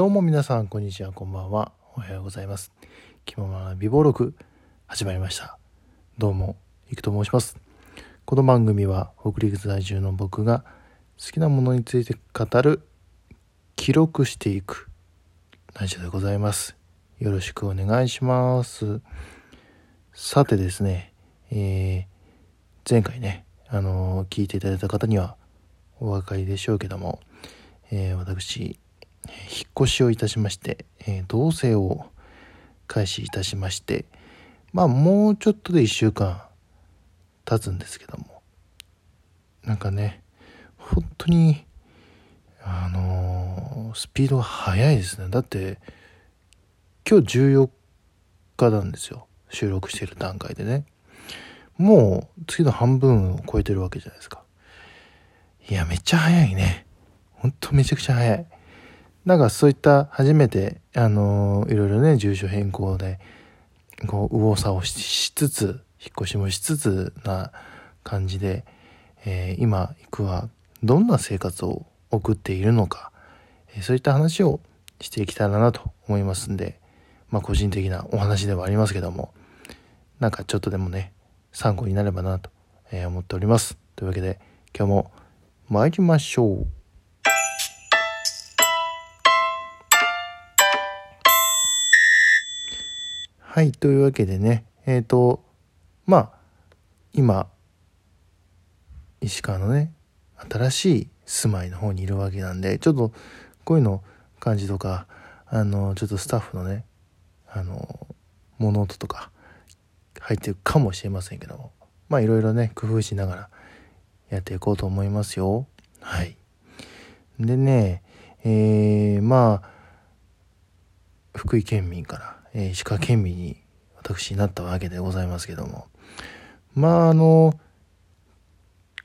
どうも皆さん、こんにちは、こんばんは。おはようございます。気ままな美貌録、始まりました。どうも、いくと申します。この番組は、北陸在住の僕が好きなものについて語る、記録していく、ラジオでございます。よろしくお願いします。さてですね、えー、前回ね、あのー聞いていただいた方にはお分かりでしょうけども、えー私、引っ越しをいたしまして、えー同棲を開始いたしまして、まあもうちょっとで1週間経つんですけども、なんかね、本当に、あのースピードが速いですね。だって、今日14日なんですよ。収録している段階でね。もう次の半分を超えてるわけじゃないですか。いや、めっちゃ早いね。ほんとめちゃくちゃ早い。なんかそういった初めて、あのいろいろね、住所変更で、こう、右往左往しつつ、引っ越しもしつつな感じで、えー今、行くはどんな生活を送っているのか、えーそういった話をしていきたいなと思いますんで、まあ個人的なお話ではありますけども、なんかちょっとでもね、参考になればなと、思っております。というわけで、今日も参りましょう。はい、というわけでね、えっ、と、まあ、今、石川のね、新しい住まいの方にいるわけなんで、ちょっと、こういうの感じとか、あの、ちょっとスタッフのね、あの、物音とか入ってるかもしれませんけども、まあ、いろいろね、工夫しながらやっていこうと思いますよ。はい。でね、えー、まあ、福井県民から、えー石川県民に私になったわけでございますけども。まああの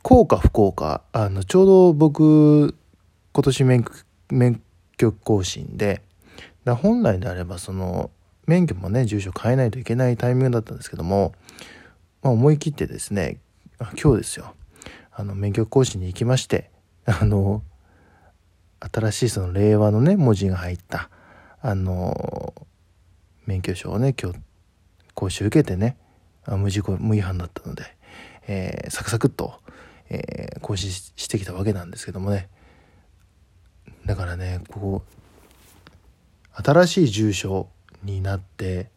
幸か不幸かあのちょうど僕今年免許免許更新でだ本来であればその免許もね住所変えないといけないタイミングだったんですけども、まあ、思い切ってですね今日ですよ。あの免許更新に行きましてあの新しいその令和のね文字が入ったあの免許証をね今日講習受けてね無事故無違反だったので、えーサクサクっと、えー更新してきたわけなんですけどもねだからねこう新しい住所になって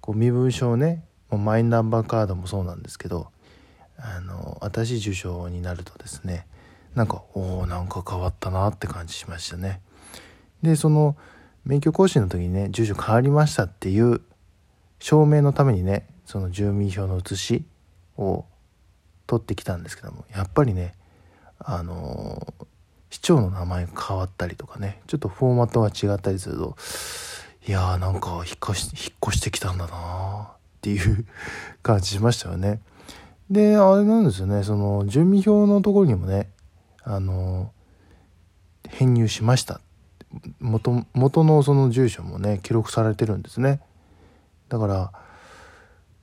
こう身分証ねもうマイナンバーカードもそうなんですけどあの新しい住所になるとですねなんかおおんか変わったなって感じしましたね。でその免許更新の時にね住所変わりましたっていう証明のためにねその住民票の写しを取ってきたんですけどもやっぱりねあの市長の名前が変わったりとかねちょっとフォーマットが違ったりするといやーなんか引っ越し引っ越してきたんだなっていう 感じしましたよね。であれなんですよねその住民票のところにもねあのー編入しました元元のその住所もね記録されてるんですね。だから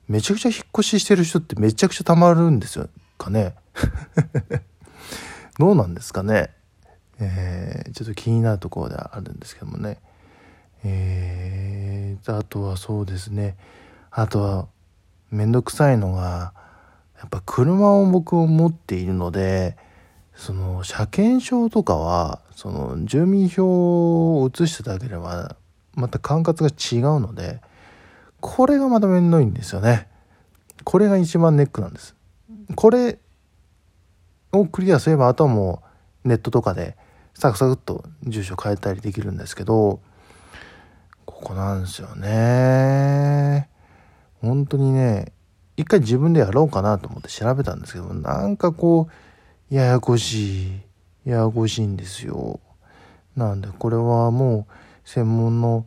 めちゃくちゃ引っ越ししてる人ってめちゃくちゃたまるんですよかね。どうなんですかね。えーちょっと気になるところではあるんですけどもね。えーあとはそうですね。あとはめんどくさいのがやっぱ車を僕を持っているのでその車検証とかはその住民票を移してただけではまた管轄が違うのでこれがまためんどいんですよね。これが一番ネックなんです。これをクリアすればあとはもうネットとかでサクサクっと住所変えたりできるんですけどここなんですよね。本当にね一回自分でやろうかなと思って調べたんですけどなんかこうややこしいややこしいんですよ。なんでこれはもう専門の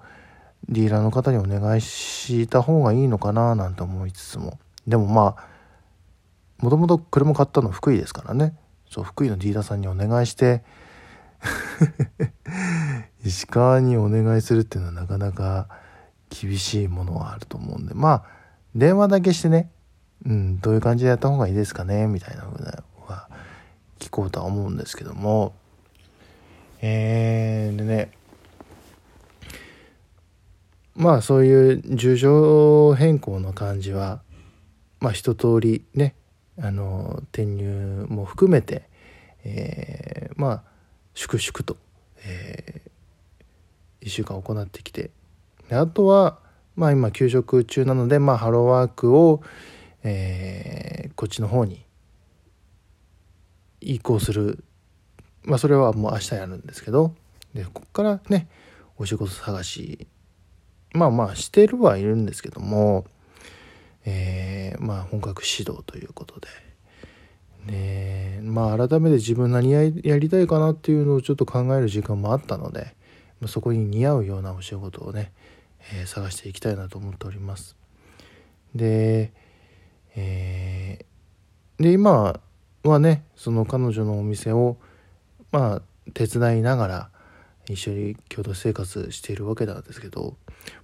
ディーラーの方にお願いした方がいいのかななんて思いつつも。でもまあもともと車買ったの福井ですからね。そう福井のディーラーさんにお願いして 石川にお願いするっていうのはなかなか厳しいものはあると思うんで。まあ電話だけしてね、うん、どういう感じでやった方がいいですかねみたいな聞こうとは思うんですけども。えー、でね。まあそういう住所変更の感じはまあ一通りねあの転入も含めて、えー、まあ粛々と、えー、1週間行ってきてあとはまあ今休職中なので、まあ、ハローワークを、えー、こっちの方に移行する。まあそれはもう明日やるんですけど。でここからねお仕事探し。まあまあしてるはいるんですけども。えー、まあ本格指導ということで。ねまあ改めて自分何やりたいかなっていうのをちょっと考える時間もあったのでそこに似合うようなお仕事をね、えー、探していきたいなと思っております。でえー、で今はねその彼女のお店をまあ手伝いながら一緒に共同生活しているわけなんですけど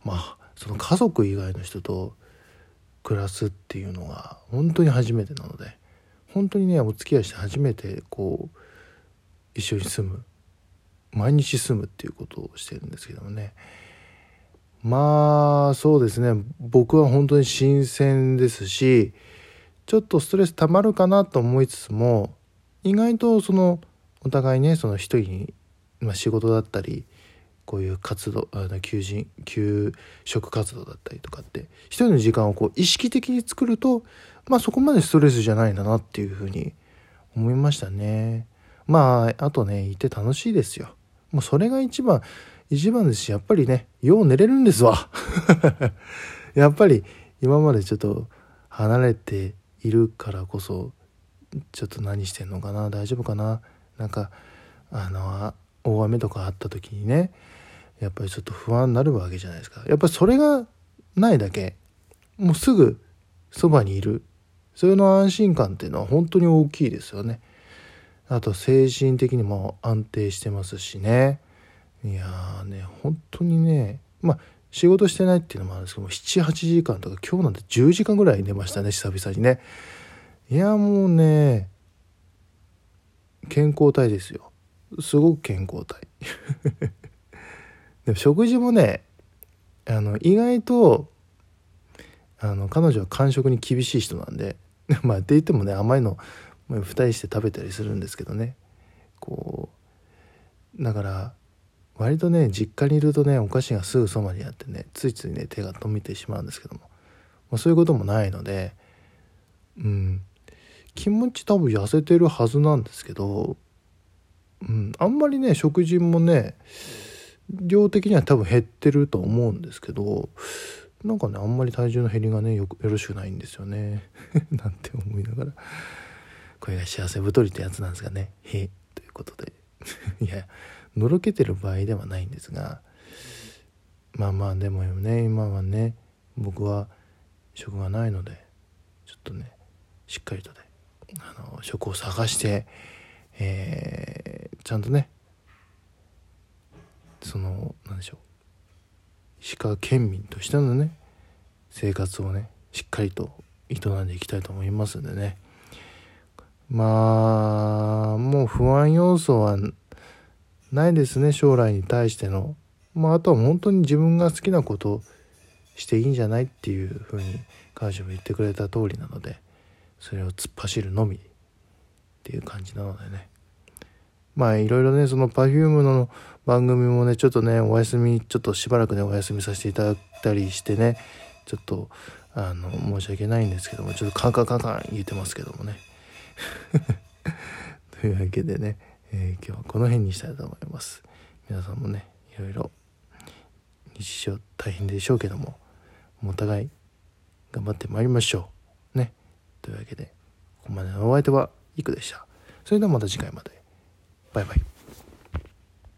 まあその家族以外の人と暮らすっていうのが本当に初めてなので本当にねお付き合いして初めてこう一緒に住む毎日住むっていうことをしてるんですけどもね。まあそうですね。僕は本当に新鮮ですしちょっとストレスたまるかなと思いつつも意外とそのお互いねその一人に、まあ、仕事だったりこういう活動あの求人給食活動だったりとかって一人の時間をこう意識的に作るとまあそこまでストレスじゃないんだなっていうふうに思いましたね。まああとねいて楽しいですよ。もうそれが一番一番ですしやっぱりねよう寝れるんですわ。やっぱり今までちょっと離れているからこそちょっと何してんのかな大丈夫かななんかあの大雨とかあった時にねやっぱりちょっと不安になるわけじゃないですか。やっぱりそれがないだけもうすぐそばにいる。それの安心感っていうのは本当に大きいですよね。あと精神的にも安定してますしね。いやーね本当にねまあ仕事してないっていうのもあるんですけども78時間とか今日なんて10時間ぐらい寝ましたね久々にね。いやもうね健康体ですよ。すごく健康体。でも食事もねあの意外とあの彼女は間食に厳しい人なんで まあって言ってもね甘いの2人して食べたりするんですけどね。こうだから割とね実家にいるとねお菓子がすぐそばにあってねついついね手が止めてしまうんですけども、まあ、そういうこともないのでうん。気持ち多分痩せてるはずなんですけど、うん、あんまりね食事もね量的には多分減ってると思うんですけどなんかねあんまり体重の減りがねよろしくないんですよね。なんて思いながら。これが幸せ太りってやつなんですがね。へ。ということで。いや。のろけてる場合ではないんですがまあまあでもね今はね僕は職がないのでちょっとねしっかりとねあの職を探して、えー、ちゃんとねその何でしょう石川県民としてのね生活をねしっかりと営んでいきたいと思いますんでね。まあもう不安要素はないですね将来に対しての。まああとは本当に自分が好きなことしていいんじゃないっていうふうに彼女も言ってくれた通りなのでそれを突っ走るのみっていう感じなのでね。まあいろいろねその Perfume の番組もねちょっとねお休みちょっとしばらくねお休みさせていただいたりしてねちょっとあの申し訳ないんですけどもちょっとカンカンカンカン言ってますけどもね。というわけでね。えー、今日はこの辺にしたいと思います。皆さんもねいろいろ日常大変でしょうけどもお互い頑張ってまいりましょう。ね。というわけでここまでのお相手はいくでした。それではまた次回まで。バイバイ。